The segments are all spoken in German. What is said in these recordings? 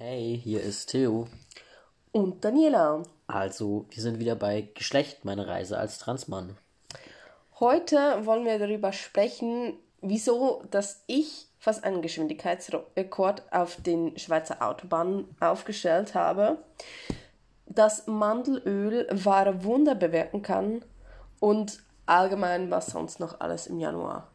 Hey, hier ist Theo. Und Daniela. Also, wir sind wieder bei Geschlecht, meine Reise als Transmann. Heute wollen wir darüber sprechen, wieso, dass ich fast einen Geschwindigkeitsrekord auf den Schweizer Autobahnen aufgestellt habe, dass Mandelöl wahre Wunder bewirken kann und allgemein, was sonst noch alles im Januar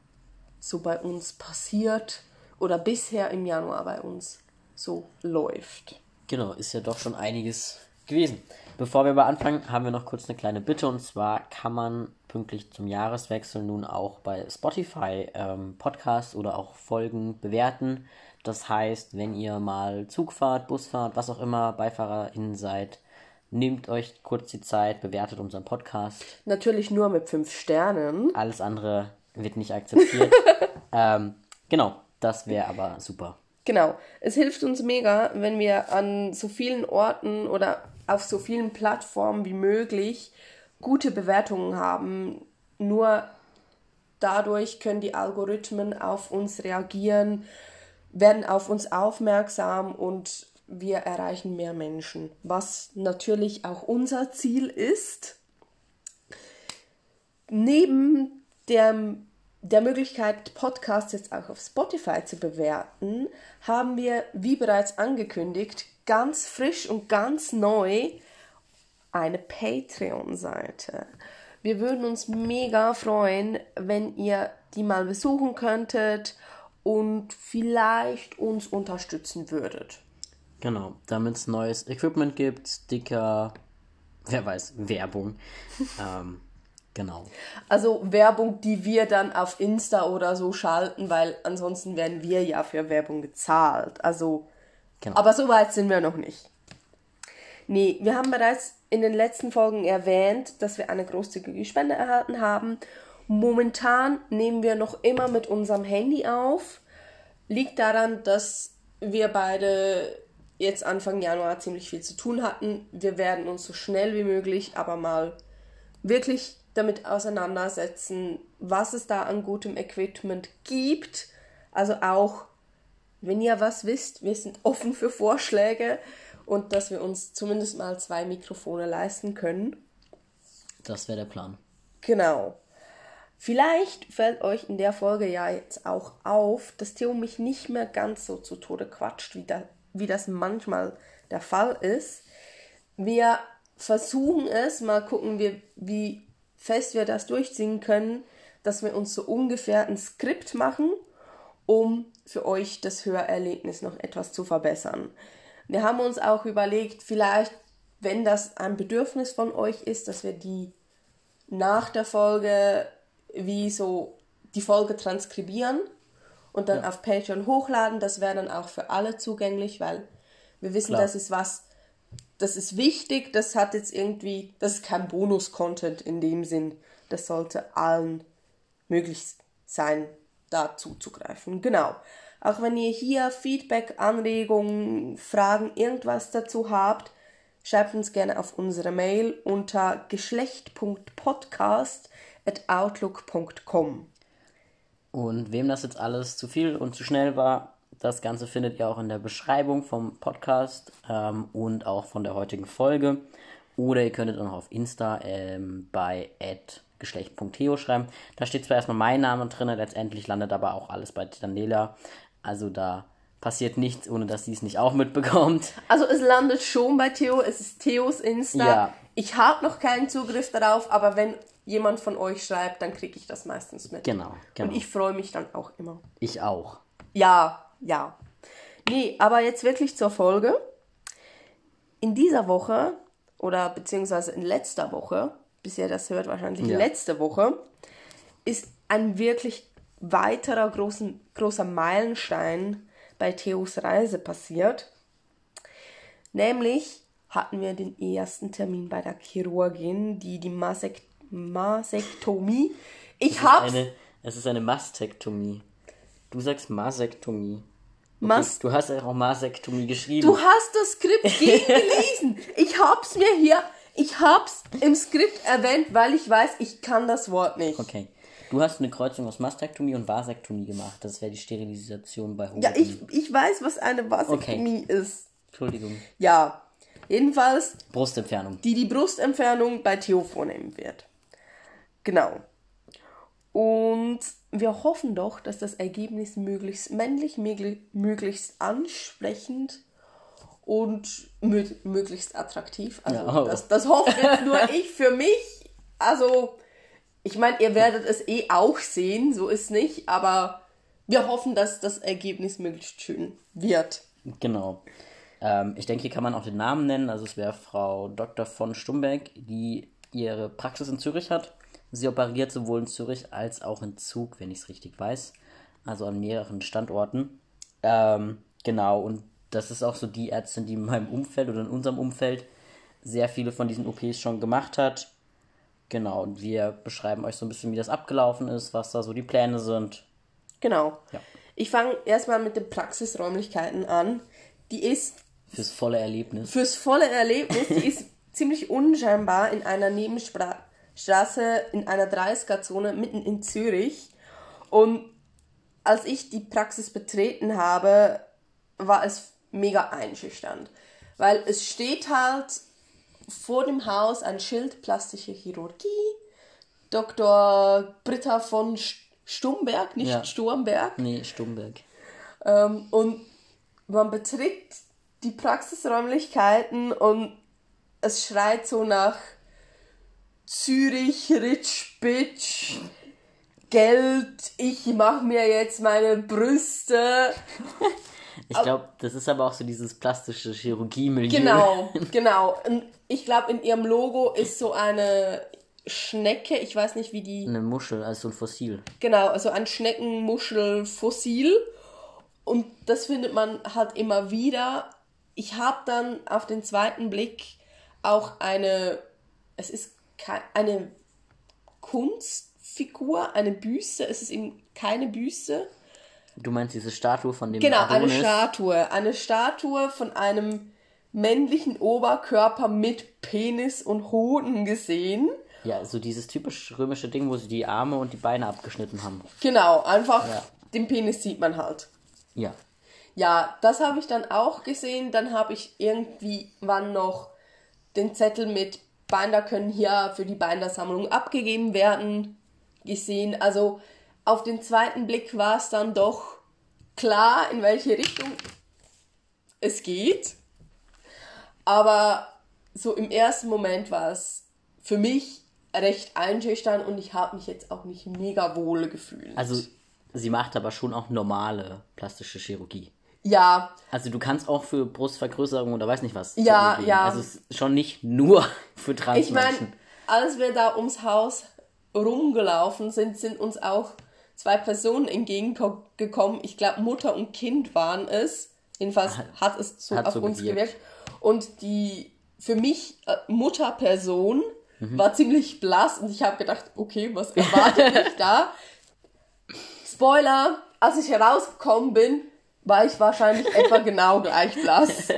so bei uns passiert oder bisher im Januar bei uns so läuft. Genau, ist ja doch schon einiges gewesen. Bevor wir aber anfangen, haben wir noch kurz eine kleine Bitte und zwar kann man pünktlich zum Jahreswechsel nun auch bei Spotify ähm, Podcasts oder auch Folgen bewerten. Das heißt, wenn ihr mal Zug fahrt, Bus fahrt, was auch immer, BeifahrerInnen seid, nehmt euch kurz die Zeit, bewertet unseren Podcast. Natürlich nur mit fünf Sternen. Alles andere wird nicht akzeptiert. ähm, genau, das wäre aber super. Genau. Es hilft uns mega, wenn wir an so vielen Orten oder auf so vielen Plattformen wie möglich gute Bewertungen haben. Nur dadurch können die Algorithmen auf uns reagieren, werden auf uns aufmerksam und wir erreichen mehr Menschen, was natürlich auch unser Ziel ist. Neben der, der Möglichkeit, Podcasts jetzt auch auf Spotify zu bewerten, haben wir, wie bereits angekündigt, ganz frisch und ganz neu eine Patreon-Seite. Wir würden uns mega freuen, wenn ihr die mal besuchen könntet und vielleicht uns unterstützen würdet. Genau, damit es neues Equipment gibt, Sticker, wer weiß, Werbung. ähm, genau. Also Werbung, die wir dann auf Insta oder so schalten, weil ansonsten werden wir ja für Werbung gezahlt. Also, genau. aber so weit sind wir noch nicht. Nee, wir haben bereits in den letzten Folgen erwähnt, dass wir eine großzügige Spende erhalten haben. Momentan nehmen wir noch immer mit unserem Handy auf. Liegt daran, dass wir beide jetzt Anfang Januar ziemlich viel zu tun hatten. Wir werden uns so schnell wie möglich aber mal wirklich damit auseinandersetzen, was es da an gutem Equipment gibt. Also auch, wenn ihr was wisst, wir sind offen für Vorschläge und dass wir uns zumindest mal zwei Mikrofone leisten können. Das wäre der Plan. Genau. Vielleicht fällt euch in der Folge ja jetzt auch auf, dass Theo mich nicht mehr ganz so zu Tode quatscht, wie, da, wie das manchmal der Fall ist. Wir versuchen es, mal gucken wir, wie fest wir das durchziehen können, dass wir uns so ungefähr ein Skript machen, um für euch das Hörerlebnis noch etwas zu verbessern. Wir haben uns auch überlegt, vielleicht, wenn das ein Bedürfnis von euch ist, dass wir die nach der Folge wie so die Folge transkribieren und dann ja. auf Patreon hochladen. Das wäre dann auch für alle zugänglich, weil wir wissen, Klar. das ist was, das ist wichtig, das hat jetzt irgendwie, das ist kein Bonus-Content in dem Sinn. Das sollte allen möglich sein, da zuzugreifen. Genau. Auch wenn ihr hier Feedback, Anregungen, Fragen, irgendwas dazu habt, schreibt uns gerne auf unsere Mail unter geschlecht.podcast.outlook.com. Und wem das jetzt alles zu viel und zu schnell war, das Ganze findet ihr auch in der Beschreibung vom Podcast ähm, und auch von der heutigen Folge. Oder ihr könntet auch auf Insta ähm, bei geschlecht.theo schreiben. Da steht zwar erstmal mein Name drin, letztendlich landet aber auch alles bei Daniela. Also da passiert nichts, ohne dass sie es nicht auch mitbekommt. Also es landet schon bei Theo, es ist Theos Insta. Ja. Ich habe noch keinen Zugriff darauf, aber wenn jemand von euch schreibt, dann kriege ich das meistens mit. Genau, genau. Und ich freue mich dann auch immer. Ich auch. Ja, ja. Nee, aber jetzt wirklich zur Folge. In dieser Woche, oder beziehungsweise in letzter Woche, bis ihr das hört, wahrscheinlich ja. letzte Woche, ist ein wirklich weiterer großen, großer Meilenstein bei Theos Reise passiert. Nämlich hatten wir den ersten Termin bei der Chirurgin, die die Masek Masektomie. Ich habe es ist eine Mastektomie. Du sagst Masektomie. Mas du hast ja auch Masektomie geschrieben. Du hast das Skript gelesen. ich hab's mir hier, ich hab's im Skript erwähnt, weil ich weiß, ich kann das Wort nicht. Okay. Du hast eine Kreuzung aus Mastektomie und Vasektomie gemacht. Das wäre die Sterilisation bei Homotomie. Ja, ich, ich weiß, was eine Vasektomie okay. ist. Entschuldigung. Ja, jedenfalls, Brustentfernung. die die Brustentfernung bei Theo vornehmen wird. Genau. Und wir hoffen doch, dass das Ergebnis möglichst männlich, möglich- möglichst ansprechend und mö möglichst attraktiv. Also Ja, oh. das, das hoffe jetzt nur ich für mich. Also, ich meine, ihr werdet es eh auch sehen, so ist nicht, aber wir hoffen, dass das Ergebnis möglichst schön wird. Genau. Ähm, ich denke, hier kann man auch den Namen nennen. Also es wäre Frau Dr. von Stumbeck, die ihre Praxis in Zürich hat. Sie operiert sowohl in Zürich als auch in Zug, wenn ich es richtig weiß. Also an mehreren Standorten. Ähm, genau, und das ist auch so die Ärztin, die in meinem Umfeld oder in unserem Umfeld sehr viele von diesen OPs schon gemacht hat. Genau, und wir beschreiben euch so ein bisschen, wie das abgelaufen ist, was da so die Pläne sind. Genau. Ja. Ich fange erstmal mit den Praxisräumlichkeiten an. Die ist Fürs volle Erlebnis. fürs volle Erlebnis, die ist ziemlich unscheinbar in einer Nebenstraße in einer 30er-Zone mitten in Zürich. Und als ich die Praxis betreten habe, war es mega einschüchternd. Weil es steht halt vor dem Haus ein Schild plastische Chirurgie. Dr. Britta von St- Stumberg, nicht Ja. Sturmberg. Nee, Stumberg. Ähm, und man betritt die Praxisräumlichkeiten und es schreit so nach Zürich, Rich Bitch, Geld, ich mach mir jetzt meine Brüste. Ich glaube, das ist aber auch so dieses plastische Chirurgie-Milieu. Genau, genau. Und ich glaube, in ihrem Logo ist so eine Schnecke, ich weiß nicht, wie die Eine Muschel, also so ein Fossil. Genau, also ein Schneckenmuschelfossil. Und das findet man halt immer wieder. Ich habe dann auf den zweiten Blick auch eine, es ist eine Kunstfigur, eine Büste. Es ist eben keine Büste. Du meinst diese Statue von dem Genau, eine Adonis? Statue. Eine Statue von einem männlichen Oberkörper mit Penis und Hoden gesehen. Ja, so dieses typisch römische Ding, wo sie die Arme und die Beine abgeschnitten haben. Genau, einfach Ja. den Penis sieht man halt. Ja. Ja, das habe ich dann auch gesehen. Dann habe ich irgendwie wann noch den Zettel mit Binder können hier für die Bindersammlung abgegeben werden gesehen. Also auf den zweiten Blick war es dann doch klar, in welche Richtung es geht. Aber so im ersten Moment war es für mich recht einschüchternd und ich habe mich jetzt auch nicht mega wohl gefühlt. Also, sie macht aber schon auch normale plastische Chirurgie. Ja, Also, du kannst auch für Brustvergrößerung oder weiß nicht was. Ja, ja. Also, es ist schon nicht nur für Ich Transmenschen. meine, als wir da ums Haus rumgelaufen sind, sind uns auch zwei Personen entgegengekommen. Ich glaube, Mutter und Kind waren es. Jedenfalls hat es so hat auf so uns gewirkt. gewirkt. Und die für mich äh, Mutterperson Mhm. war ziemlich blass und ich habe gedacht, okay, was erwartet mich da? Spoiler, als ich herausgekommen bin, war ich wahrscheinlich etwa genau gleich blass.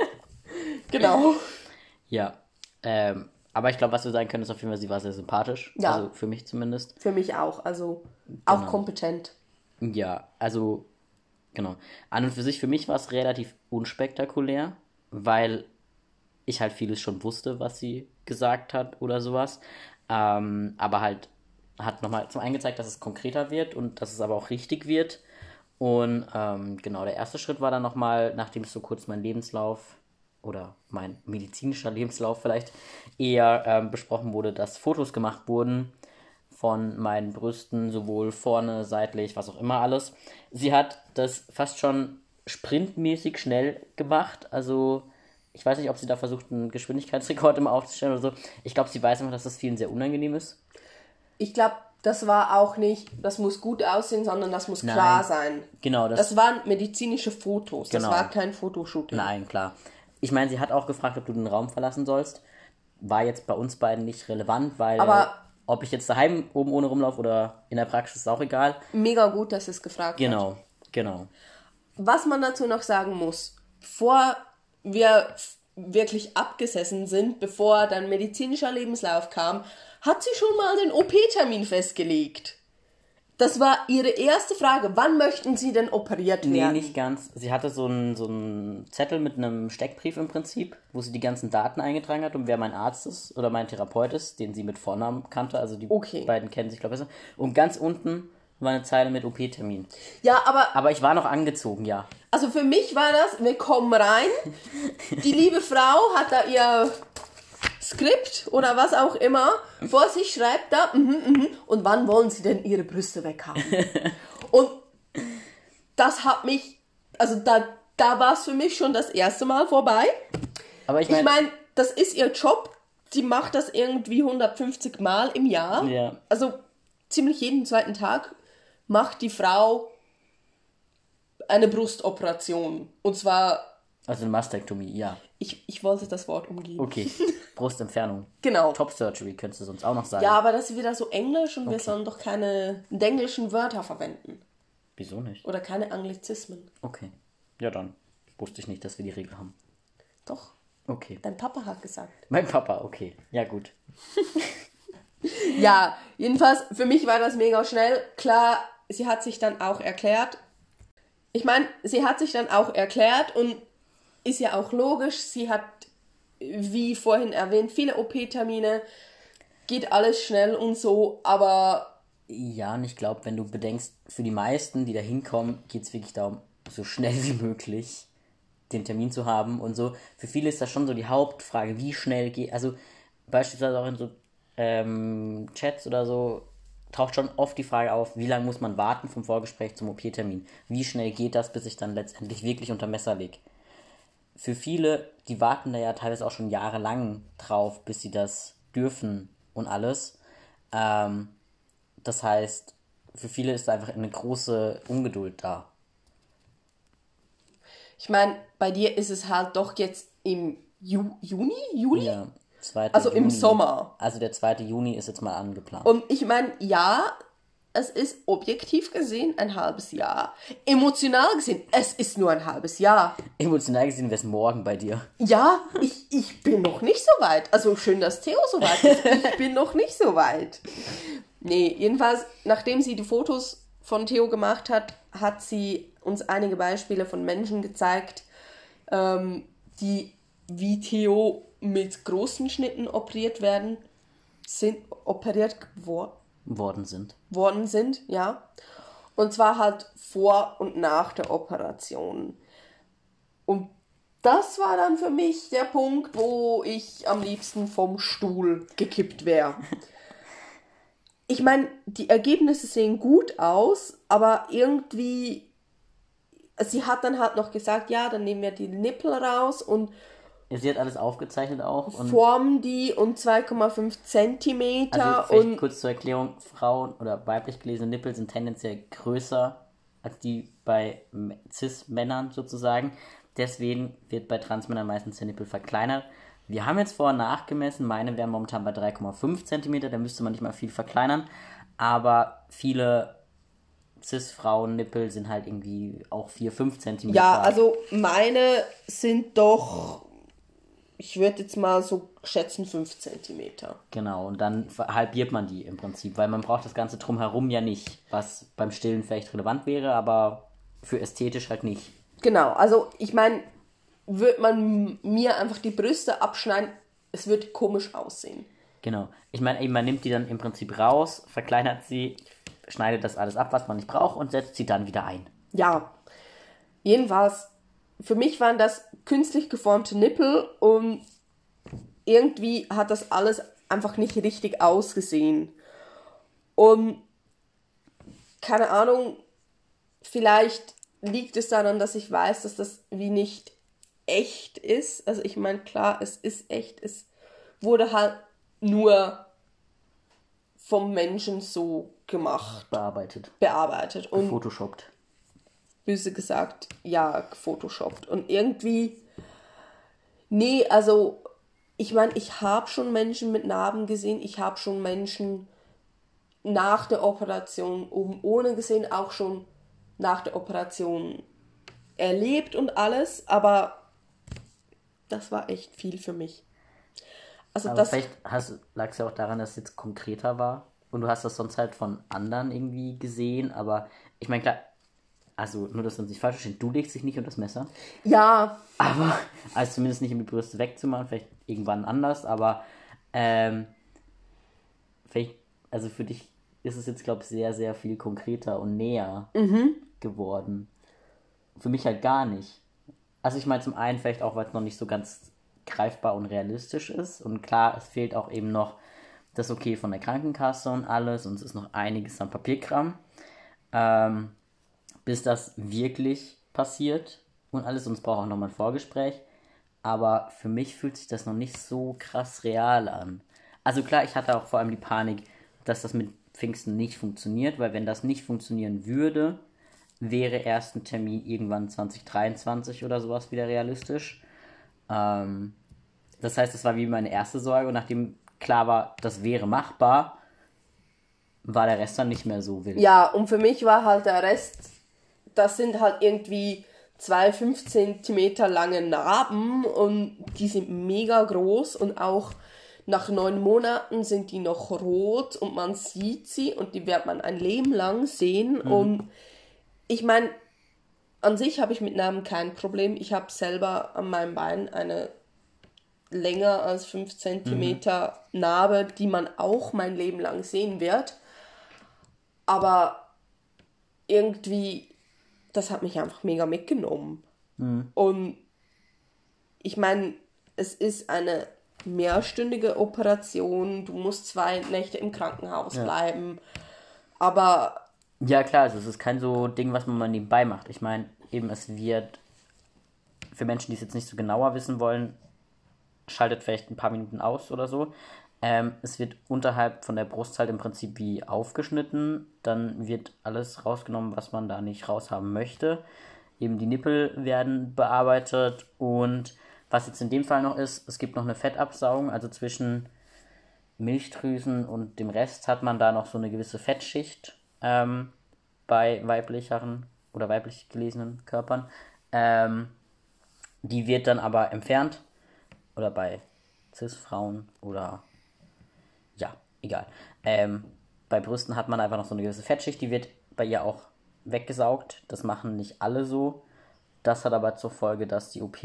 Genau. Ja. Ähm, aber ich glaube, was wir sagen können, ist auf jeden Fall, sie war sehr sympathisch. Ja. Also, für mich zumindest. Für mich auch, also auch Genau. kompetent. Ja, also, genau. An und für sich, für mich war es relativ unspektakulär, weil ich halt vieles schon wusste, was sie gesagt hat oder sowas. Ähm, aber halt hat nochmal zum einen gezeigt, dass es konkreter wird und dass es aber auch richtig wird. Und ähm, genau, der erste Schritt war dann nochmal, nachdem so kurz mein Lebenslauf oder mein medizinischer Lebenslauf vielleicht eher ähm, besprochen wurde, dass Fotos gemacht wurden von meinen Brüsten, sowohl vorne, seitlich, was auch immer alles. Sie hat das fast schon sprintmäßig schnell gemacht. Also, ich weiß nicht, ob sie da versucht, einen Geschwindigkeitsrekord immer aufzustellen oder so. Ich glaube, sie weiß einfach, dass das vielen sehr unangenehm ist. Ich glaube, das war auch nicht, das muss gut aussehen, sondern das muss klar sein. Genau, das, Das waren medizinische Fotos, Genau. das war kein Fotoshooting. Nein, klar. Ich meine, sie hat auch gefragt, ob du den Raum verlassen sollst. War jetzt bei uns beiden nicht relevant, weil Aber- ob ich jetzt daheim oben ohne rumlaufe oder in der Praxis ist auch egal. Mega gut, dass es gefragt hat. Genau, genau. Was man dazu noch sagen muss, bevor wir wirklich abgesessen sind, bevor dein medizinischer Lebenslauf kam, hat sie schon mal den OP-Termin festgelegt. Das war ihre erste Frage. Wann möchten Sie denn operiert Nee, werden? nicht ganz. Sie hatte so einen, so einen Zettel mit einem Steckbrief im Prinzip, wo sie die ganzen Daten eingetragen hat und wer mein Arzt ist oder mein Therapeut ist, den sie mit Vornamen kannte. Also die Okay. beiden kennen sich, glaube ich, besser. Und ganz unten war eine Zeile mit OP-Termin. Ja, aber Aber ich war noch angezogen, ja. also für mich war das, wir kommen rein. Die liebe Frau hat da ihr Skript oder was auch immer vor sich, schreibt da, mhm, mhm, und wann wollen Sie denn Ihre Brüste weghaben? und das hat mich, also da, da war es für mich schon das erste Mal vorbei. Aber ich Ich meine, meine, das ist ihr Job. Sie macht das irgendwie 150 Mal im Jahr. Ja. Also ziemlich jeden zweiten Tag macht die Frau eine Brustoperation. Und zwar, also eine Mastektomie, ja. ich, ich wollte das Wort umgehen. Okay. Brustentfernung. Genau. Top Surgery könntest du sonst auch noch sagen. Ja, aber das ist wieder so englisch und wir sollen doch keine englischen Wörter verwenden. Wieso nicht? Oder keine Anglizismen. Okay. Ja, dann. Wusste ich nicht, dass wir die Regel haben. Doch, Okay. dein Papa hat gesagt. Mein Papa, okay. Ja, gut. Ja, jedenfalls, für mich war das mega schnell. Klar, sie hat sich dann auch erklärt. Ich meine, sie hat sich dann auch erklärt und ist ja auch logisch. Sie hat, wie vorhin erwähnt, viele OP-Termine. Geht alles schnell und so, aber Ja, und ich glaube, wenn du bedenkst, für die meisten, die da hinkommen, geht es wirklich darum, so schnell wie möglich den Termin zu haben und so. Für viele ist das schon so die Hauptfrage, wie schnell geht, also beispielsweise auch in so ähm, Chats oder so, taucht schon oft die Frage auf, wie lange muss man warten vom Vorgespräch zum OP-Termin? Wie schnell geht das, bis ich dann letztendlich wirklich unter Messer leg? Für viele, die warten da ja teilweise auch schon jahrelang drauf, bis sie das dürfen und alles. Ähm, das heißt, für viele ist einfach eine große Ungeduld da. ich meine, bei dir ist es halt doch jetzt im Ju Juni? Juli? Ja, 2. Also im Sommer. Also der 2. Juni ist jetzt mal angeplant. Und ich meine, ja, es ist objektiv gesehen ein halbes Jahr. Emotional gesehen, es ist nur ein halbes Jahr. Emotional gesehen wäre es morgen bei dir. Ja, ich, ich bin noch nicht so weit. Also schön, dass Theo so weit ist. Ich bin noch nicht so weit. Nee, jedenfalls, nachdem sie die Fotos von Theo gemacht hat, hat sie uns einige Beispiele von Menschen gezeigt, ähm, die wie Theo mit großen Schnitten operiert werden, sind operiert geworden Worden sind. worden sind, ja. Und zwar halt vor und nach der Operation. Und das war dann für mich der Punkt, wo ich am liebsten vom Stuhl gekippt wäre. Ich meine, die Ergebnisse sehen gut aus, aber irgendwie, sie hat dann halt noch gesagt, ja, dann nehmen wir die Nippel raus und Sie hat alles aufgezeichnet auch. Formen die um 2,5 Zentimeter also und kurz zur Erklärung, Frauen oder weiblich gelesene Nippel sind tendenziell größer als die bei Cis-Männern sozusagen. Deswegen wird bei Transmännern meistens der Nippel verkleinert. Wir haben jetzt vorher nachgemessen, meine wären momentan bei 3,5 cm, da müsste man nicht mal viel verkleinern. Aber viele Cis-Frauen-Nippel sind halt irgendwie auch 4, 5 cm. Ja, also meine sind doch, ich würde jetzt mal so schätzen, 5 cm. Genau, und dann halbiert man die im Prinzip, weil man braucht das Ganze drumherum ja nicht, was beim Stillen vielleicht relevant wäre, aber für ästhetisch halt nicht. Genau, also ich meine, würde man mir einfach die Brüste abschneiden, es wird komisch aussehen. Genau. Ich meine, eben, man nimmt die dann im Prinzip raus, verkleinert sie, schneidet das alles ab, was man nicht braucht und setzt sie dann wieder ein. Ja, jedenfalls, für mich waren das künstlich geformte Nippel und irgendwie hat das alles einfach nicht richtig ausgesehen. Und keine Ahnung, vielleicht liegt es daran, dass ich weiß, dass das wie nicht echt ist. Also ich meine, klar, es ist echt, es wurde halt nur vom Menschen so gemacht, Bearbeitet, bearbeitet. Und photoshoppt. Böse gesagt, ja, gefotoshoppt. Und irgendwie, nee, also, ich meine, ich habe schon Menschen mit Narben gesehen, ich habe schon Menschen nach der Operation oben ohne gesehen, auch schon nach der Operation erlebt und alles, aber das war echt viel für mich. Also Aber das, vielleicht lag es ja auch daran, dass es jetzt konkreter war. und du hast das sonst halt von anderen irgendwie gesehen, aber ich meine, klar, also nur, dass wir uns nicht falsch verstehen, du legst dich nicht unter das Messer. Ja. Aber, also zumindest nicht um die Brüste wegzumachen, vielleicht irgendwann anders, aber ähm, vielleicht, also für dich ist es jetzt, glaube ich, sehr, sehr viel konkreter und näher Mhm. geworden. Für mich halt gar nicht. Also ich meine zum einen vielleicht auch, weil es noch nicht so ganz greifbar und realistisch ist. Und klar, es fehlt auch eben noch das Okay von der Krankenkasse und alles. Und es ist noch einiges an Papierkram. Ähm, bis das wirklich passiert und alles. Und es braucht auch nochmal ein Vorgespräch. Aber für mich fühlt sich das noch nicht so krass real an. Also klar, ich hatte auch vor allem die Panik, dass das mit Pfingsten nicht funktioniert, weil wenn das nicht funktionieren würde, wäre erst ein Termin irgendwann 2023 oder sowas wieder realistisch. Ähm, das heißt, das war wie meine erste Sorge und nachdem klar war, das wäre machbar, war der Rest dann nicht mehr so wild. Ja, und für mich war halt der Rest, das sind halt irgendwie zwei 5 cm lange Narben und die sind mega groß und auch nach neun Monaten sind die noch rot und man sieht sie und die wird man ein Leben lang sehen. Und ich meine, an sich habe ich mit Narben kein Problem. Ich habe selber an meinem Bein eine länger als 5 cm Narbe, die man auch mein Leben lang sehen wird. Aber irgendwie, das hat mich einfach mega mitgenommen. Und ich meine, es ist eine mehrstündige Operation, du musst zwei Nächte im Krankenhaus bleiben. Aber Ja, klar, also es ist kein so Ding, was man mal nebenbei macht. Ich meine, eben es wird für Menschen, die es jetzt nicht so genauer wissen wollen, schaltet vielleicht ein paar Minuten aus oder so. Ähm, es wird unterhalb von der Brust halt im Prinzip wie aufgeschnitten. Dann wird alles rausgenommen, was man da nicht raushaben möchte. Eben die Nippel werden bearbeitet und was jetzt in dem Fall noch ist, es gibt noch eine Fettabsaugung, also zwischen Milchdrüsen und dem Rest hat man da noch so eine gewisse Fettschicht ähm, bei weiblicheren oder weiblich gelesenen Körpern. Ähm, die wird dann aber entfernt oder bei Cis-Frauen oder egal. Ähm, bei Brüsten hat man einfach noch so eine gewisse Fettschicht, die wird bei ihr auch weggesaugt. Das machen nicht alle so. Das hat aber zur Folge, dass die OP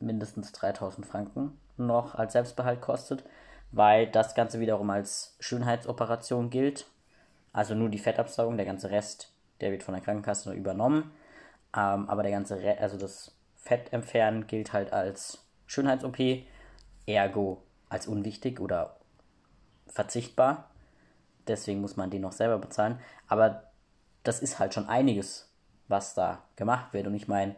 mindestens 3000 Franken noch als Selbstbehalt kostet, weil das Ganze wiederum als Schönheitsoperation gilt. Also nur die Fettabsaugung, der ganze Rest, der wird von der Krankenkasse übernommen. Ähm, aber der ganze, Re also das Fett entfernen gilt halt als Schönheits-OP, ergo als unwichtig oder verzichtbar. Deswegen muss man den noch selber bezahlen. Aber das ist halt schon einiges, was da gemacht wird. Und ich meine,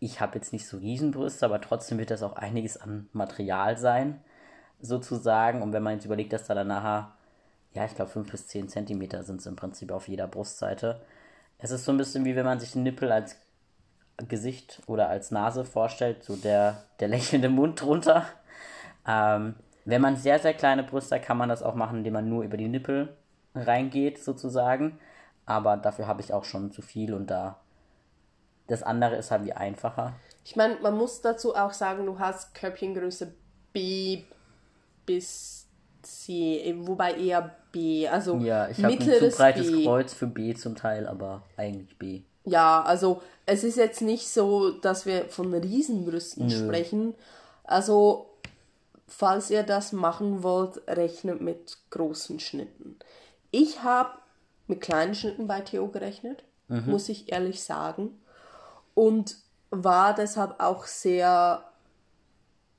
ich habe jetzt nicht so Riesenbrüste, aber trotzdem wird das auch einiges an Material sein, sozusagen. Und wenn man jetzt überlegt, dass da dann nachher, ja, ich glaube, 5 bis 10 Zentimeter sind es im Prinzip auf jeder Brustseite. Es ist so ein bisschen wie wenn man sich den Nippel als Gesicht oder als Nase vorstellt, so der, der lächelnde Mund drunter. Ähm, wenn man sehr, sehr kleine Brüste hat, kann man das auch machen, indem man nur über die Nippel reingeht, sozusagen. Aber dafür habe ich auch schon zu viel und da. Das andere ist halt wie einfacher. ich meine, man muss dazu auch sagen, du hast Körbchengröße B bis C, wobei eher B, also Ja, ich habe ein zu breites B. Kreuz für B zum Teil, aber eigentlich B. Ja, also es ist jetzt nicht so, dass wir von Riesenbrüsten sprechen. Also, falls ihr das machen wollt, rechnet mit großen Schnitten. Ich habe mit kleinen Schnitten bei Theo gerechnet, muss ich ehrlich sagen. Und war deshalb auch sehr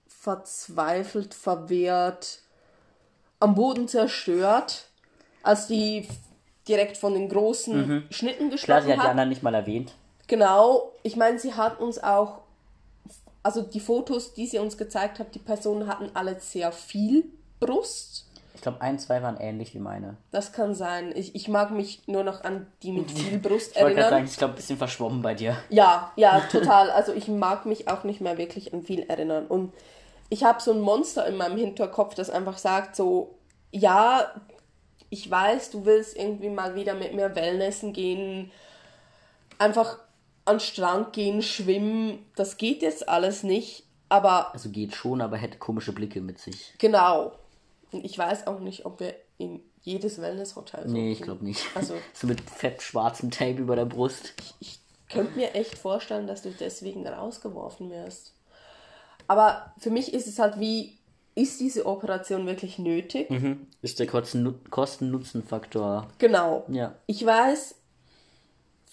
verzweifelt, verwehrt, am Boden zerstört, als die direkt von den großen Schnitten Klar, gesprochen sie hat die hat. anderen nicht mal erwähnt. Genau, ich meine, sie hat uns auch, also die Fotos, die sie uns gezeigt hat, die Personen hatten alle sehr viel Brust. Ich glaube, ein, zwei waren ähnlich wie meine. Das kann sein. Ich, ich mag mich nur noch an die mit viel Brust Ich wollte gerade erinnern. sagen, ich glaube, ein bisschen verschwommen bei dir. Ja, ja, total. Also ich mag mich auch nicht mehr wirklich an viel erinnern. Und ich habe so ein Monster in meinem Hinterkopf, das einfach sagt so, ja, ich weiß, du willst irgendwie mal wieder mit mir Wellnessen gehen, einfach an Strand gehen, schwimmen. Das geht jetzt alles nicht. Aber Also geht schon, aber hätte komische Blicke mit sich. genau. Und ich weiß auch nicht, ob wir in jedes Wellness-Hotel. So Nee, ich glaube nicht. Also- so mit fett schwarzem Tape über der Brust. Ich könnte mir echt vorstellen, dass du deswegen rausgeworfen wirst. Aber für mich ist es halt wie, ist diese Operation wirklich nötig? Mhm. Ist der Kosten- Kosten-Nutzen-Faktor. Genau. Ja. Ich weiß,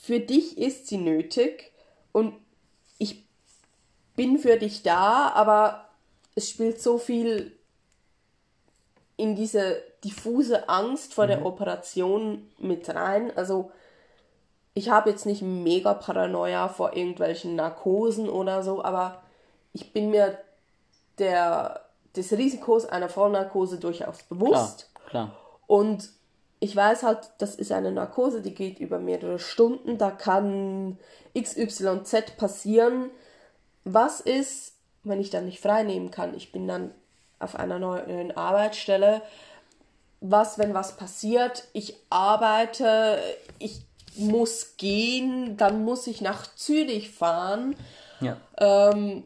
für dich ist sie nötig und ich bin für dich da, aber es spielt so viel in diese diffuse Angst vor der Operation mit rein. Also ich habe jetzt nicht mega Paranoia vor irgendwelchen Narkosen oder so, aber ich bin mir der, des Risikos einer Vollnarkose durchaus Klar, bewusst. klar. Und ich weiß halt, das ist eine Narkose, die geht über mehrere Stunden, da kann XYZ passieren. Was ist, wenn ich dann nicht frei nehmen kann? Ich bin dann auf einer neuen Arbeitsstelle. Was, wenn was passiert? Ich arbeite, ich muss gehen, dann muss ich nach Zürich fahren Ja. ähm,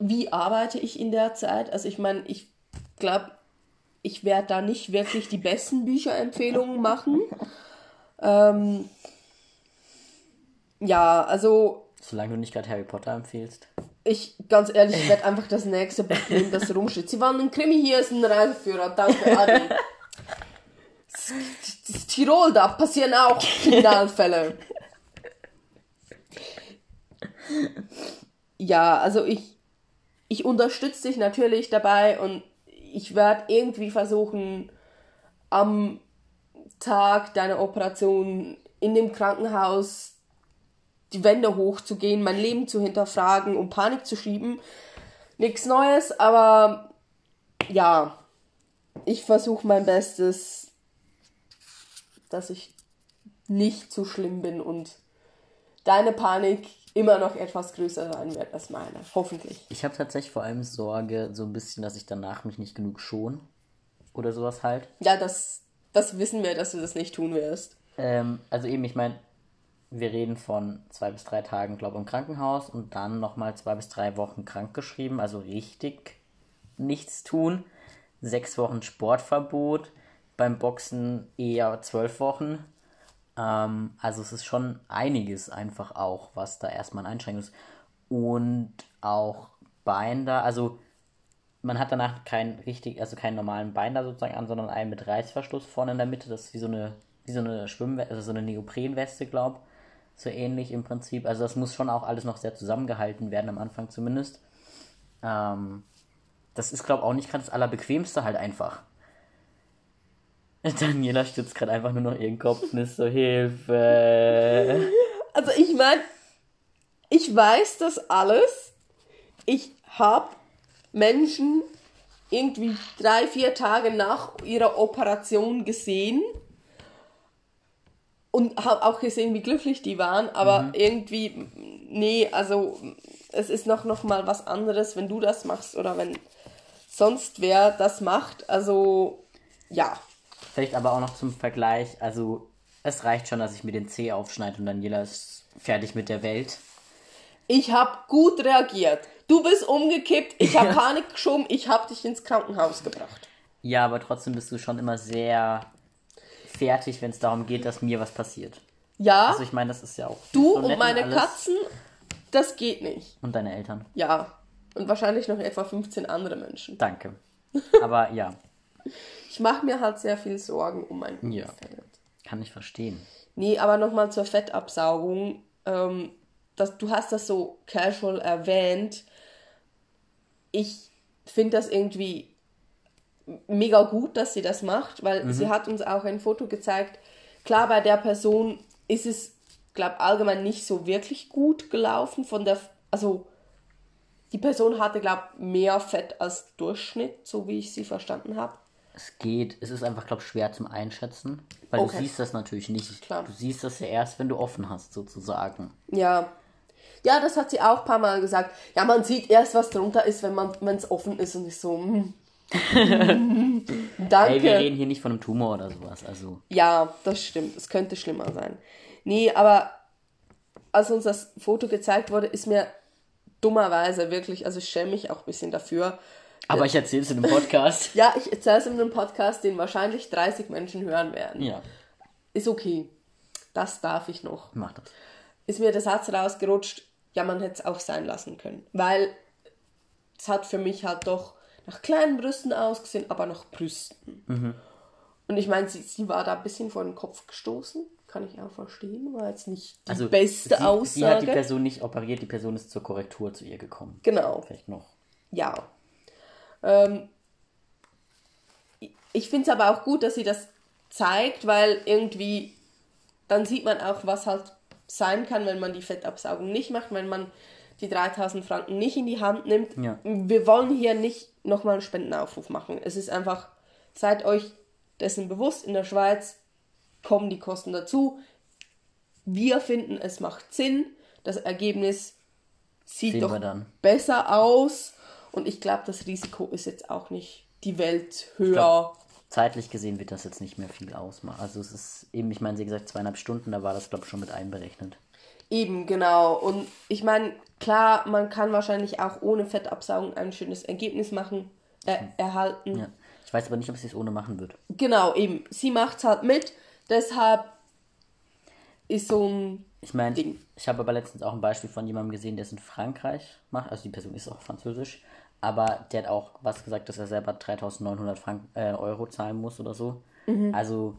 wie arbeite ich in der Zeit? Also ich meine, ich glaube, ich werde da nicht wirklich die besten Bücherempfehlungen machen. Ähm, ja, also Solange du nicht gerade Harry Potter empfehlst. ich, ganz ehrlich, ich werde einfach das nächste Buch nehmen, das rumsteht. Sie waren ein Krimi, hier ist ein Reiseführer. Danke, Adi. Das- das Tirol, da passieren auch Kriminalfälle. Ja, also ich, ich unterstütze dich natürlich dabei und ich werde irgendwie versuchen, am Tag deiner Operation in dem Krankenhaus die Wände hochzugehen, mein Leben zu hinterfragen, um Panik zu schieben. Nichts Neues, aber ja, ich versuche mein Bestes, dass ich nicht zu schlimm bin und deine Panik immer noch etwas größer sein wird als meine. Hoffentlich. Ich habe tatsächlich vor allem Sorge, so ein bisschen, dass ich danach mich nicht genug schon. Oder sowas halt. Ja, das, das wissen wir, dass du das nicht tun wirst. Ähm, also eben, ich meine, wir reden von zwei bis drei Tagen, glaube ich, im Krankenhaus und dann nochmal zwei bis drei Wochen krankgeschrieben, also richtig nichts tun. Sechs Wochen Sportverbot, beim Boxen eher zwölf Wochen. Ähm, also es ist schon einiges einfach auch, was da erstmal ein Einschränkung ist. Und auch Binder, also man hat danach keinen richtig, also keinen normalen Binder sozusagen an, sondern einen mit Reißverschluss vorne in der Mitte. Das ist wie so eine, wie so eine Schwimmweste, also so eine Neoprenweste, glaub. So ähnlich im Prinzip. Also das muss schon auch alles noch sehr zusammengehalten werden, am Anfang zumindest. Ähm, das ist, glaube ich, auch nicht gerade das Allerbequemste halt einfach. Daniela stützt gerade einfach nur noch ihren Kopf und ist so, Hilfe. Also ich meine, ich weiß das alles. Ich habe Menschen irgendwie drei, vier Tage nach ihrer Operation gesehen und habe auch gesehen, wie glücklich die waren. Aber irgendwie, nee, also es ist noch, noch mal was anderes, wenn du das machst oder wenn sonst wer das macht. Also ja, Vielleicht aber auch noch zum Vergleich, also es reicht schon, dass ich mir den Zeh aufschneide und Daniela ist fertig mit der Welt. Ich habe gut reagiert. Du bist umgekippt, ich habe Panik geschoben, ich habe dich ins Krankenhaus gebracht. Ja, aber trotzdem bist du schon immer sehr fertig, wenn es darum geht, dass mir was passiert. Ja, Also ich meine, das ist ja auch du und meine alles. Katzen, das geht nicht. Und deine Eltern. Ja, und wahrscheinlich noch etwa 15 andere Menschen. Danke. Aber ja, Ich mache mir halt sehr viel Sorgen um mein Ja. Kann ich verstehen. Nee, aber nochmal zur Fettabsaugung. Ähm, das, du hast das so casual erwähnt. Ich finde das irgendwie mega gut, dass sie das macht, weil sie hat uns auch ein Foto gezeigt. Klar, bei der Person ist es, glaube allgemein nicht so wirklich gut gelaufen von der, also die Person hatte, glaube mehr Fett als Durchschnitt, so wie ich sie verstanden habe. Es geht, es ist einfach, glaube ich, schwer zum Einschätzen, weil Okay. du siehst das natürlich nicht. Klar. Du siehst das ja erst, wenn du offen hast, sozusagen. Ja. Ja, das hat sie auch ein paar Mal gesagt. Ja, man sieht erst, was drunter ist, wenn man wenn es offen ist und ich so, hm. Danke. Ey, wir reden hier nicht von einem Tumor oder sowas, also. Ja, das stimmt. Es könnte schlimmer sein. Nee, aber als uns das Foto gezeigt wurde, ist mir dummerweise wirklich, also ich schäme mich auch ein bisschen dafür, Aber ich erzähle es in einem Podcast. Ja, ich erzähle es in einem Podcast, den wahrscheinlich 30 Menschen hören werden. ja, Ist okay. Das darf ich noch. mach das. Ist mir der Satz rausgerutscht, ja, man hätte es auch sein lassen können. Weil es hat für mich halt doch nach kleinen Brüsten ausgesehen, aber nach Brüsten. Und ich meine, sie, sie war da ein bisschen vor den Kopf gestoßen. Kann ich auch verstehen. War jetzt nicht die Also beste sie, Aussage. Sie hat die Person nicht operiert, die Person ist zur Korrektur zu ihr gekommen. genau. Vielleicht noch. Ja. Ähm, ich finde es aber auch gut, dass sie das zeigt, weil irgendwie dann sieht man auch, was halt sein kann, wenn man die Fettabsaugung nicht macht, wenn man die 3000 Franken nicht in die Hand nimmt. Ja. Wir wollen hier nicht nochmal einen Spendenaufruf machen. Es ist einfach, seid euch dessen bewusst, in der Schweiz kommen die Kosten dazu. Wir finden, es macht Sinn. Das Ergebnis sieht Sehen doch besser aus. Und ich glaube, das Risiko ist jetzt auch nicht die Welt höher. glaub- Zeitlich gesehen wird das jetzt nicht mehr viel ausmachen. Also es ist eben, ich meine, sie gesagt zweieinhalb Stunden, da war das glaube ich schon mit einberechnet. Eben, genau. Und ich meine, klar, man kann wahrscheinlich auch ohne Fettabsaugung ein schönes Ergebnis machen, äh, erhalten. Ja. Ich weiß aber nicht, ob sie es ohne machen wird. Genau, eben. Sie macht's halt mit. Deshalb ist so ein. Ich meine, ich habe aber letztens auch ein Beispiel von jemandem gesehen, der es in Frankreich macht. Also die Person ist auch französisch. Aber der hat auch was gesagt, dass er selber 3900 Frank äh, Euro zahlen muss oder so. Mhm. Also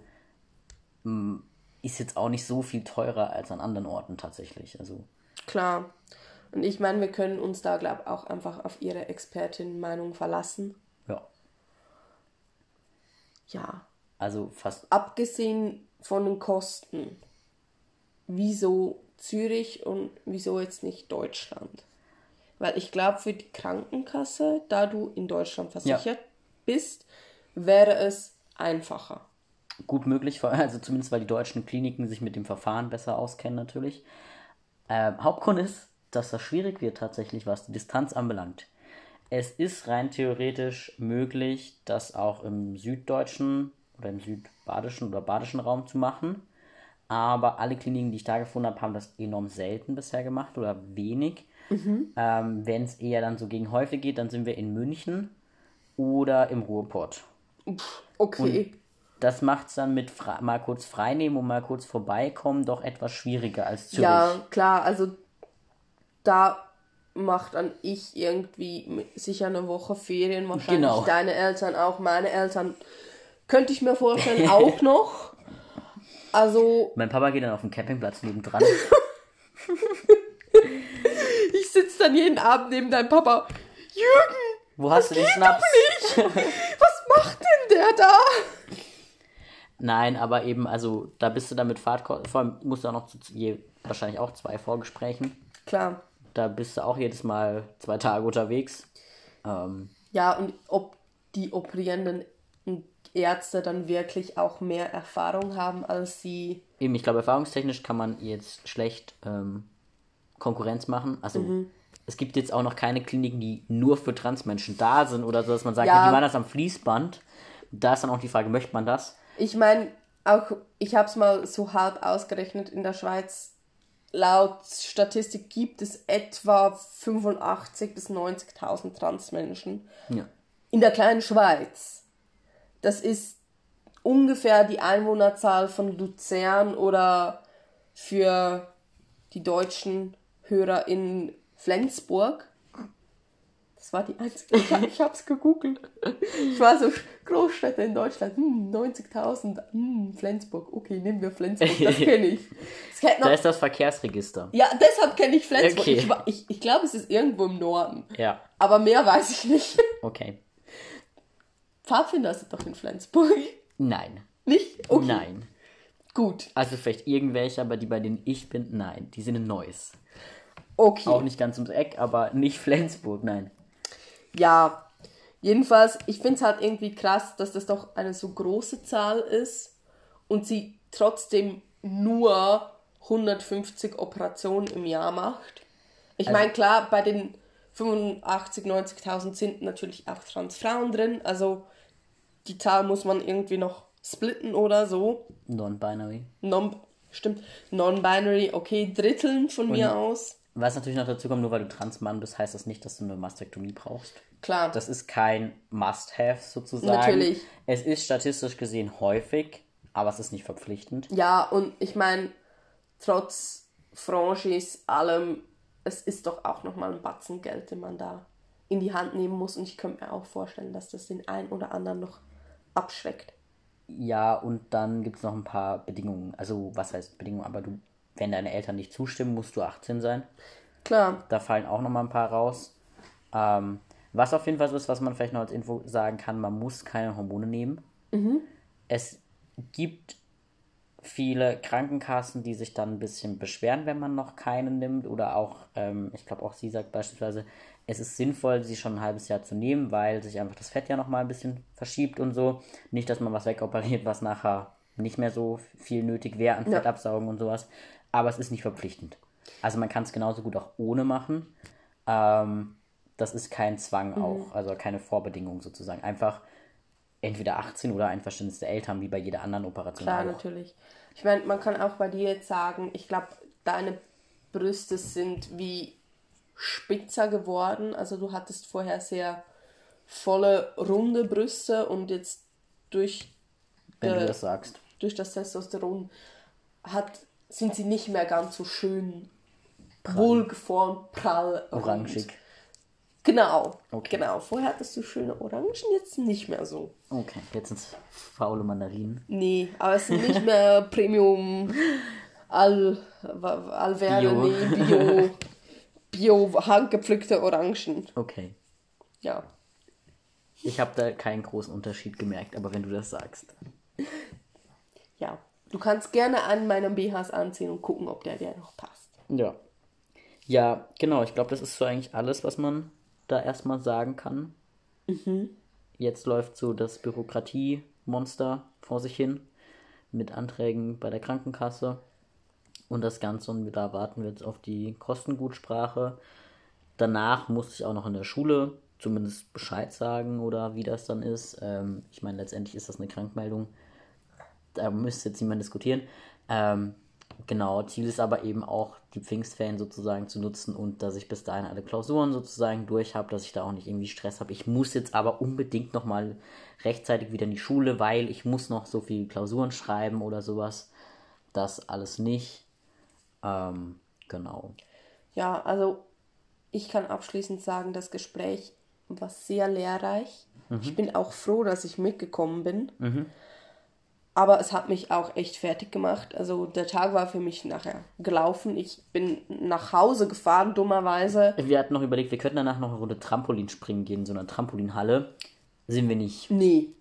mh, ist jetzt auch nicht so viel teurer als an anderen Orten tatsächlich. Also Klar. Und ich meine, wir können uns da, glaube ich, auch einfach auf ihre Expertin-Meinung verlassen. ja, Ja. also fast Abgesehen von den Kosten, wieso Zürich und wieso jetzt nicht Deutschland? Weil ich glaube, für die Krankenkasse, da du in Deutschland versichert bist, wäre es einfacher. gut möglich, also zumindest weil die deutschen Kliniken sich mit dem Verfahren besser auskennen natürlich. Ähm, Hauptgrund ist, dass das schwierig wird tatsächlich, was die Distanz anbelangt. Es ist rein theoretisch möglich, das auch im süddeutschen oder im südbadischen oder badischen Raum zu machen. Aber alle Kliniken, die ich da gefunden habe, haben das enorm selten bisher gemacht oder wenig. Ähm, Wenn es eher dann so gegen Häufe geht, dann sind wir in München oder im Ruhrpott. Okay. Das macht es dann mit fra- mal kurz freinehmen und mal kurz vorbeikommen doch etwas schwieriger als Zürich. ja, klar, also da macht dann ich irgendwie sicher eine Woche Ferien, wahrscheinlich Genau. deine Eltern auch, meine Eltern. Könnte ich mir vorstellen, auch noch. Also, Mein Papa geht dann auf den Campingplatz nebendran. dann jeden Abend neben deinem Papa. Jürgen, Wo hast du den geht Schnaps? was macht denn der da? Nein, aber eben, also da bist du dann mit Fahrtkosten, vor allem musst du auch noch zu je, wahrscheinlich auch zwei Vorgesprächen. Klar. Da bist du auch jedes Mal zwei Tage unterwegs. Ähm, Ja, und ob die operierenden Ärzte dann wirklich auch mehr Erfahrung haben als sie. eben, ich glaube, erfahrungstechnisch kann man jetzt schlecht ähm, Konkurrenz machen. Also Mhm. Es gibt jetzt auch noch keine Kliniken, die nur für Transmenschen da sind oder so, dass man sagt, Ja. die machen das am Fließband. Da ist dann auch die Frage, möchte man das? Ich meine, auch ich habe es mal so halb ausgerechnet in der Schweiz. Laut Statistik gibt es etwa 85.000 bis 90.000 Transmenschen Ja. in der kleinen Schweiz. Das ist ungefähr die Einwohnerzahl von Luzern oder für die deutschen Hörer in Flensburg. Das war die einzige. Ich, hab- ich hab's gegoogelt. Ich war so Großstädte in Deutschland. Hm, 90.000. Hm, Flensburg. Okay, nehmen wir Flensburg. Das kenne ich. Es kennt Da noch, ist das Verkehrsregister. ja, deshalb kenne ich Flensburg. Okay. Ich, ich, ich glaube, es ist irgendwo im Norden. Ja, Aber mehr weiß ich nicht. okay. Pfadfinder sind doch in Flensburg. Nein. Nicht? Okay. Nein. Gut. Also vielleicht irgendwelche, aber die, bei denen ich bin, nein. Die sind in Neuss. Okay. Auch nicht ganz ums Eck, aber nicht Flensburg, nein. Ja. Jedenfalls, ich finde es halt irgendwie krass, dass das doch eine so große Zahl ist und sie trotzdem nur 150 Operationen im Jahr macht. Ich Also- meine, klar, bei den 85.000, 90.000 sind natürlich auch Transfrauen drin. Also die Zahl muss man irgendwie noch splitten oder so. Non-binary. Non, stimmt. Non-binary, okay, dritteln von mir aus. Was natürlich noch dazu kommt, nur weil du Transmann bist, heißt das nicht, dass du eine Mastektomie brauchst. Klar. Das ist kein Must-Have sozusagen. Natürlich. Es ist statistisch gesehen häufig, aber es ist nicht verpflichtend. Ja, und ich meine, trotz Franchise, allem, es ist doch auch nochmal ein Batzen Geld, den man da in die Hand nehmen muss. Und ich könnte mir auch vorstellen, dass das den einen oder anderen noch abschreckt. Ja, und dann gibt es noch ein paar Bedingungen. Also, was heißt Bedingungen? Aber du, wenn deine Eltern nicht zustimmen, musst du 18 sein. Klar. Da fallen auch noch mal ein paar raus. Ähm, was auf jeden Fall so ist, was man vielleicht noch als Info sagen kann, man muss keine Hormone nehmen. Es gibt viele Krankenkassen, die sich dann ein bisschen beschweren, wenn man noch keine nimmt. Oder auch, ähm, ich glaube auch sie sagt beispielsweise, es ist sinnvoll, sie schon ein halbes Jahr zu nehmen, weil sich einfach das Fett ja nochmal ein bisschen verschiebt und so. Nicht, dass man was wegoperiert, was nachher nicht mehr so viel nötig wäre an Ja. Fettabsaugen und sowas. Aber es ist nicht verpflichtend. Also man kann es genauso gut auch ohne machen. Ähm, das ist kein Zwang Mhm. auch, also keine Vorbedingung sozusagen. Einfach entweder 18 oder Einverständnis der Eltern, wie bei jeder anderen Operation Klar, auch. natürlich. Ich meine, man kann auch bei dir jetzt sagen, ich glaube, deine Brüste sind wie spitzer geworden. Also du hattest vorher sehr volle, runde Brüste und jetzt durch, Wenn äh, du das sagst. durch das Testosteron hat, sind sie nicht mehr ganz so schön wohlgeformt, prall. Orangig. Genau, Okay. genau. Vorher hattest du schöne Orangen, jetzt nicht mehr so. Okay, jetzt sind es faule Mandarinen. Nee, aber es sind nicht mehr Premium Al, Alverne, Bio, Bio, handgepflückte Orangen. Okay. Ja. Ich habe da keinen großen Unterschied gemerkt, aber wenn du das sagst. Ja. Du kannst gerne einen meiner BHs anziehen und gucken, ob der dir noch passt. Ja. Ja, genau. Ich glaube, das ist so eigentlich alles, was man da erstmal sagen kann. Jetzt läuft so das Bürokratiemonster vor sich hin mit Anträgen bei der Krankenkasse und das Ganze und da warten wir jetzt auf die Kostengutsprache. Danach musste ich auch noch in der Schule zumindest Bescheid sagen oder wie das dann ist. Ähm, ich meine, letztendlich ist das eine Krankmeldung. Da müsste jetzt niemand diskutieren. Ähm, genau, Ziel ist aber eben auch, die Pfingstferien sozusagen zu nutzen und dass ich bis dahin alle Klausuren sozusagen durch habe, dass ich da auch nicht irgendwie Stress habe. Ich muss jetzt aber unbedingt nochmal rechtzeitig wieder in die Schule, weil ich muss noch so viele Klausuren schreiben oder sowas. Das alles nicht. Ähm, genau. Ja, also ich kann abschließend sagen, das Gespräch war sehr lehrreich. Ich bin auch froh, dass ich mitgekommen bin. Aber es hat mich auch echt fertig gemacht. Also der Tag war für mich nachher gelaufen. Ich bin nach Hause gefahren, dummerweise. Wir hatten noch überlegt, wir könnten danach noch eine Runde Trampolin springen gehen, in so einer Trampolinhalle. Sind wir nicht. Nee.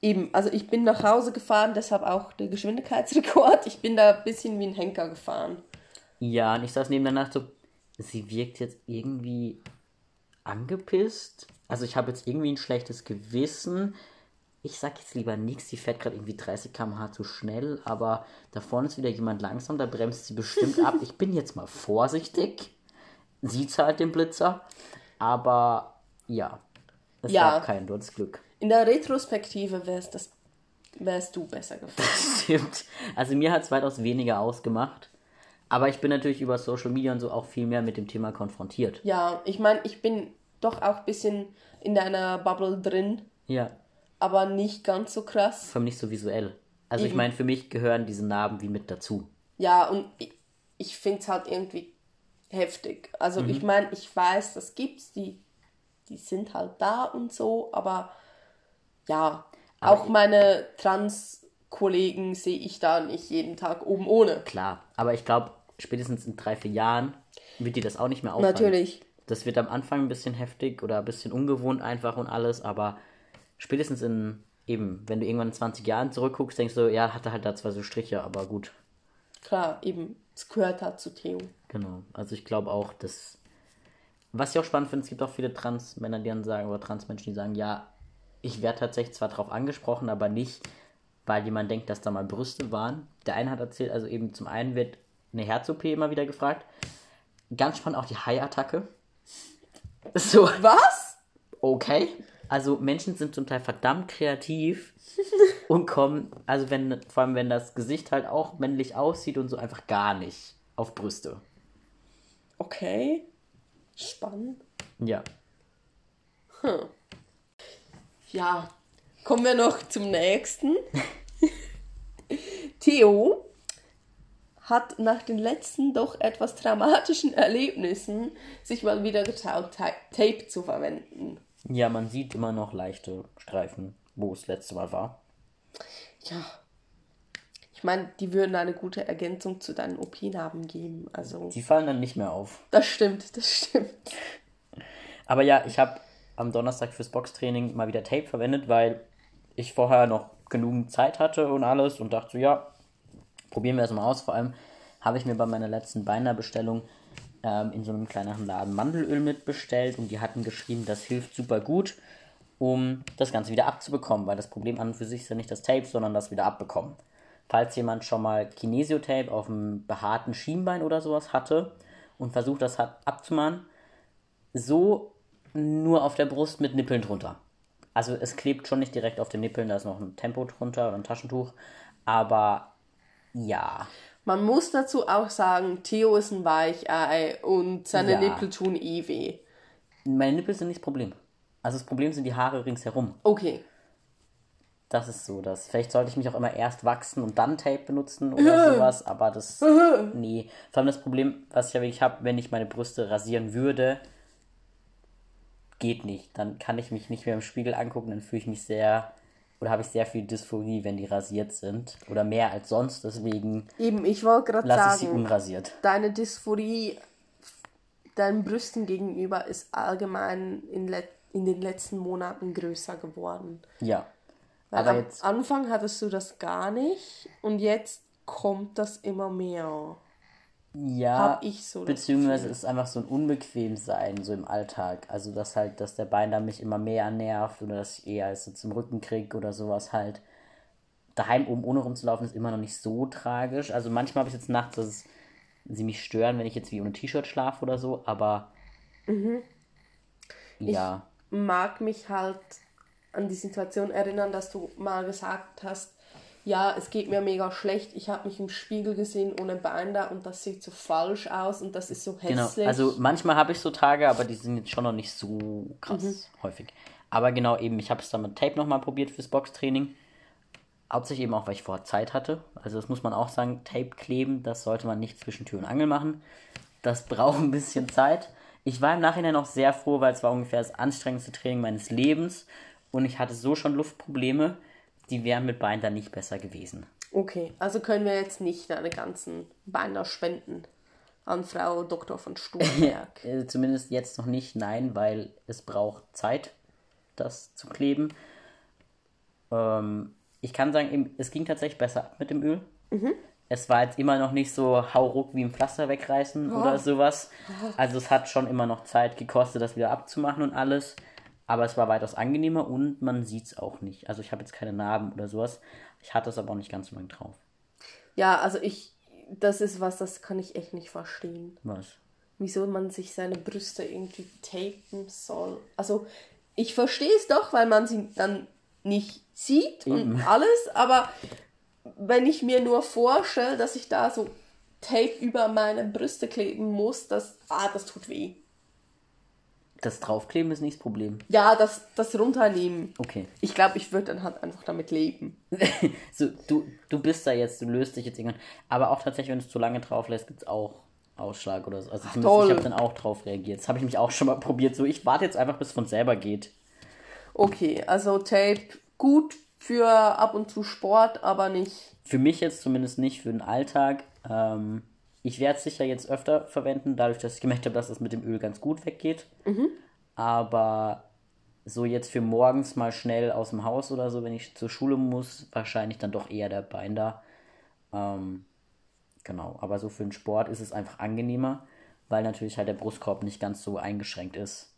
Eben, also ich bin nach Hause gefahren, deshalb auch der Geschwindigkeitsrekord. Ich bin da ein bisschen wie ein Henker gefahren. Ja, und ich saß neben der Nacht so, sie wirkt jetzt irgendwie angepisst. Also ich habe jetzt irgendwie ein schlechtes Gewissen. Ich sag jetzt lieber nichts, die fährt gerade irgendwie 30 km/h zu schnell, aber da vorne ist wieder jemand langsam, da bremst sie bestimmt ab. Ich bin jetzt mal vorsichtig. Sie zahlt den Blitzer. Aber ja, es Ja. gab kein Dort Glück. In der Retrospektive wärst, das, wärst du besser gefahren. Stimmt. Also mir hat es weitaus weniger ausgemacht. Aber ich bin natürlich über Social Media und so auch viel mehr mit dem Thema konfrontiert. Ja, ich meine, ich bin doch auch ein bisschen in deiner Bubble drin, Ja, aber nicht ganz so krass. vor allem nicht so visuell. Also ich Eben. meine, für mich gehören diese Narben wie mit dazu. Ja, und ich, ich finde es halt irgendwie heftig. Also ich meine, ich weiß, das gibt's, die, die sind halt da und so, aber ja, Aber auch ich- meine Trans-Kollegen sehe ich da nicht jeden Tag oben ohne. Klar, aber ich glaube, spätestens in drei, vier Jahren wird dir das auch nicht mehr auffallen. Natürlich. Das wird am Anfang ein bisschen heftig oder ein bisschen ungewohnt einfach und alles, aber spätestens in eben, wenn du irgendwann in 20 Jahren zurückguckst, denkst du, ja, hatte halt da zwar so Striche, aber gut. Klar, eben, es gehört halt zu Theo. Genau. Also ich glaube auch, dass. Was ich auch spannend finde, es gibt auch viele Trans-Männer, die dann sagen, oder Trans-Menschen, die sagen, ja, ich werde tatsächlich zwar darauf angesprochen, aber nicht, weil jemand denkt, dass da mal Brüste waren. Der eine hat erzählt, also eben zum einen wird eine Herz-OP immer wieder gefragt. Ganz spannend auch die Hai-Attacke. So, Was? okay. Also Menschen sind zum Teil verdammt kreativ und kommen, also wenn, vor allem wenn das Gesicht halt auch männlich aussieht und so einfach gar nicht auf Brüste. Okay. Spannend. Ja. Ja, kommen wir noch zum nächsten. Theo hat nach den letzten doch etwas traumatischen Erlebnissen sich mal wieder getraut, Ta- Tape zu verwenden. Ja, man sieht immer noch leichte Streifen, wo es letzte Mal war. Ja. Ich meine, die würden eine gute Ergänzung zu deinen OP-Narben geben. Also, Die fallen dann nicht mehr auf. das stimmt, das stimmt. Aber ja, ich habe am Donnerstag fürs Boxtraining mal wieder Tape verwendet, weil ich vorher noch genügend Zeit hatte und alles und dachte so, ja, probieren wir es mal aus. Vor allem habe ich mir bei meiner letzten Binder-Bestellung ähm, in so einem kleineren Laden Mandelöl mitbestellt und die hatten geschrieben, das hilft super gut, um das Ganze wieder abzubekommen, weil das Problem an und für sich ist ja nicht das Tape, sondern das wieder abbekommen. Falls jemand schon mal Kinesiotape auf einem behaarten Schienbein oder sowas hatte und versucht, das abzumachen, so nur auf der Brust mit Nippeln drunter. Also es klebt schon nicht direkt auf den Nippeln, da ist noch ein Tempo drunter oder ein Taschentuch. Aber ja, Man muss dazu auch sagen, Theo ist ein Weichei und seine Ja. Nippel tun eh weh. meine Nippel sind nicht das Problem. Also das Problem sind die Haare ringsherum. Okay. Das ist so, dass vielleicht sollte ich mich auch immer erst wachsen und dann Tape benutzen oder sowas, aber das nee. Vor allem das Problem, was ich ja wirklich habe, wenn ich meine Brüste rasieren würde, geht nicht. Dann kann ich mich nicht mehr im Spiegel angucken, dann fühle ich mich sehr oder habe ich sehr viel Dysphorie, wenn die rasiert sind oder mehr als sonst, deswegen Eben, ich wollte gerade lasse ich sie sagen, unrasiert. deine Dysphorie deinen Brüsten gegenüber ist allgemein in, in den letzten Monaten größer geworden. Ja. Weil Aber am jetzt Anfang hattest du das gar nicht und jetzt kommt das immer mehr. Ja, Hab ich so beziehungsweise es ist einfach so ein Unbequemsein so im Alltag. Also, dass halt, dass der Bein da mich immer mehr nervt oder dass ich eher so zum Rücken krieg oder sowas halt. Daheim oben ohne rumzulaufen ist immer noch nicht so tragisch. Also manchmal habe ich jetzt nachts, dass es, sie mich stören, wenn ich jetzt wie ohne T-Shirt schlafe oder so, aber ja, mag mich halt an die Situation erinnern, dass du mal gesagt hast, ja, es geht mir mega schlecht, ich habe mich im Spiegel gesehen ohne Binder und das sieht so falsch aus und das ist so genau. hässlich. Also manchmal habe ich so Tage, aber die sind jetzt schon noch nicht so krass häufig. Aber genau eben, ich habe es dann mit Tape nochmal probiert fürs Boxtraining. Hauptsächlich eben auch, weil ich vorher Zeit hatte. Also das muss man auch sagen, Tape kleben, das sollte man nicht zwischen Tür und Angel machen. Das braucht ein bisschen Zeit. Ich war im Nachhinein auch sehr froh, weil es war ungefähr das anstrengendste Training meines Lebens. Und ich hatte so schon Luftprobleme, die wären mit Binder nicht besser gewesen. okay, also können wir jetzt nicht deine ganzen Binder spenden an Frau Dr. von Stuhlberg. Äh, Zumindest jetzt noch nicht, nein, weil es braucht Zeit, das zu kleben. Ähm, ich kann sagen, es ging tatsächlich besser ab mit dem Öl. Es war jetzt immer noch nicht so hauruck wie ein Pflaster wegreißen oder sowas. Also es hat schon immer noch Zeit gekostet, das wieder abzumachen und alles. Aber es war weitaus angenehmer und man sieht es auch nicht. Also ich habe jetzt keine Narben oder sowas. Ich hatte es aber auch nicht ganz so lange drauf. ja, also ich, das ist was, das kann ich echt nicht verstehen. Was? wieso man sich seine Brüste irgendwie tapen soll. Also, ich verstehe es doch, weil man sie dann nicht sieht und alles, aber wenn ich mir nur vorstelle, dass ich da so Tape über meine Brüste kleben muss, das, ah, das tut weh. Das Draufkleben ist nicht das Problem. Ja, das, das runternehmen. Okay. Ich glaube, ich würde dann halt einfach damit leben. so, du, du bist da jetzt, du löst dich jetzt irgendwann. Aber auch tatsächlich, wenn du es zu lange drauf lässt, gibt es auch Ausschlag oder so. Also zumindest toll. ich habe dann auch drauf reagiert. Das habe ich mich auch schon mal probiert. So, ich warte jetzt einfach, bis es von selber geht. Okay, also Tape gut für ab und zu Sport, aber nicht. Für mich jetzt zumindest nicht, für den Alltag. Ähm, ich werde es sicher jetzt öfter verwenden, dadurch, dass ich gemerkt habe, dass es mit dem Öl ganz gut weggeht. Aber so jetzt für morgens mal schnell aus dem Haus oder so, wenn ich zur Schule muss, wahrscheinlich dann doch eher der Binder. Ähm, genau, aber so für den Sport ist es einfach angenehmer, weil natürlich halt der Brustkorb nicht ganz so eingeschränkt ist.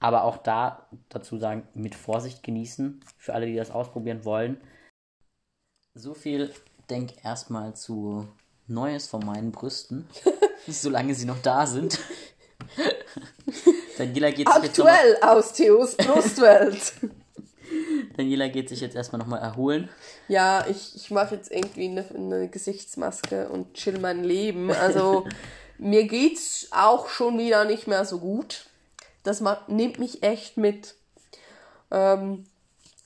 Aber auch da dazu sagen, mit Vorsicht genießen, für alle, die das ausprobieren wollen. So viel denk erstmal zu Neues von meinen Brüsten, solange sie noch da sind. Daniela geht sich jetzt noch mal, Aktuell aus Theos Brustwelt. Daniela geht sich jetzt erstmal nochmal erholen. Ja, ich, ich mache jetzt irgendwie eine, eine Gesichtsmaske und chill mein Leben. Also mir geht's auch schon wieder nicht mehr so gut. Das nimmt mich echt mit. Ähm,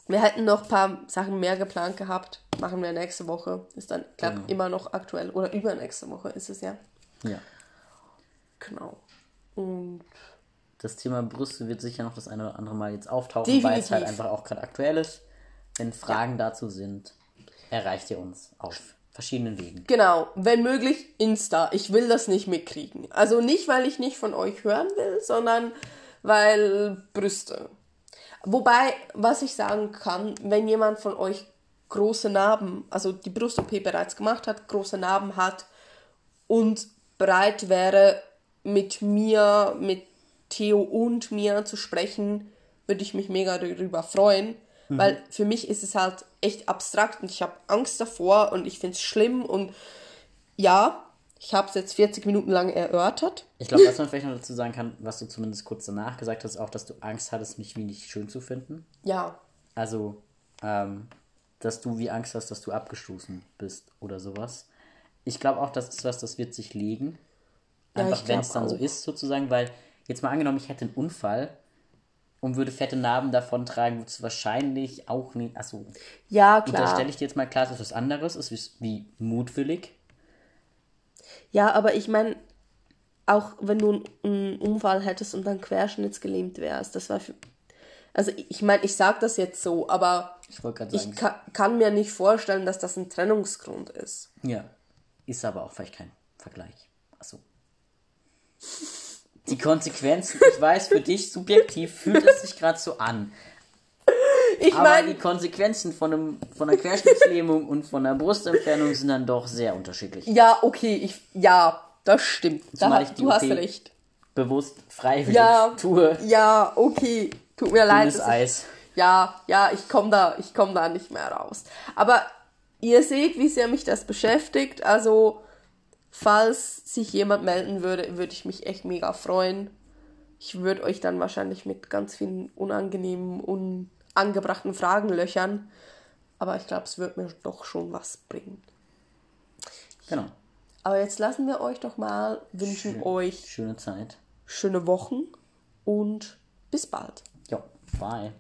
wir hätten noch ein paar Sachen mehr geplant gehabt. Machen wir nächste Woche. Ist dann, glaube Genau. immer noch aktuell. Oder übernächste Woche ist es ja. Ja. Genau. Und Das Thema Brüste wird sicher noch das eine oder andere Mal jetzt auftauchen, weil es halt Definitiv. einfach auch gerade aktuell ist. Wenn Fragen dazu sind, erreicht ihr uns auf verschiedenen Wegen. Genau, wenn möglich Insta. Ich will das nicht mitkriegen. Also nicht, weil ich nicht von euch hören will, sondern weil Brüste. Wobei, was ich sagen kann, wenn jemand von euch große Narben, also die Brust-OP bereits gemacht hat, große Narben hat und bereit wäre, mit mir, mit Theo und mir zu sprechen, würde ich mich mega darüber freuen. Weil für mich ist es halt echt abstrakt und ich habe Angst davor und ich finde es schlimm und ja, ich habe es jetzt 40 Minuten lang erörtert. Ich glaube, was man vielleicht noch dazu sagen kann, was du zumindest kurz danach gesagt hast, auch, dass du Angst hattest, mich wie nicht schön zu finden. Ja, Also, ähm, dass du wie Angst hast, dass du abgestoßen bist oder sowas. Ich glaube auch, das ist was, das wird sich legen. Ja, Einfach, ich wenn es dann so auch. ist, sozusagen, weil jetzt mal angenommen, ich hätte einen Unfall und würde fette Narben davon tragen, würde es wahrscheinlich auch nicht. Achso, ja, klar. unterstelle ich dir jetzt mal klar, dass es was anderes ist, wie, wie mutwillig. Ja, aber ich meine, auch wenn du einen Unfall hättest und dann querschnittsgelähmt wärst, das war für. Also ich meine, ich sag das jetzt so, aber Ich sagen, ich ka kann mir nicht vorstellen, dass das ein Trennungsgrund ist. ja, ist aber auch vielleicht kein Vergleich. Achso. Die Konsequenzen, ich weiß, für dich subjektiv fühlt es sich gerade so an. Ich Aber meine, die Konsequenzen von, einem, von einer Querschnittslähmung und von einer Brustentfernung sind dann doch sehr unterschiedlich. ja, okay, ich ja, das stimmt. Da, Zumal ha- ich die du hast OP recht. Bewusst, freiwillig Ja, tue. ja, okay. Tut mir leid. Dünnes dass ich- Eis. Ja, ja, ich komme da, ich komme da nicht mehr raus. Aber ihr seht, wie sehr mich das beschäftigt. Also, falls sich jemand melden würde, würde ich mich echt mega freuen. Ich würde euch dann wahrscheinlich mit ganz vielen unangenehmen, unangebrachten Fragen löchern. Aber ich glaube, es wird mir doch schon was bringen. Genau. Aber jetzt lassen wir euch doch mal, wünschen euch Schöne Zeit. schöne Wochen und bis bald. Bye.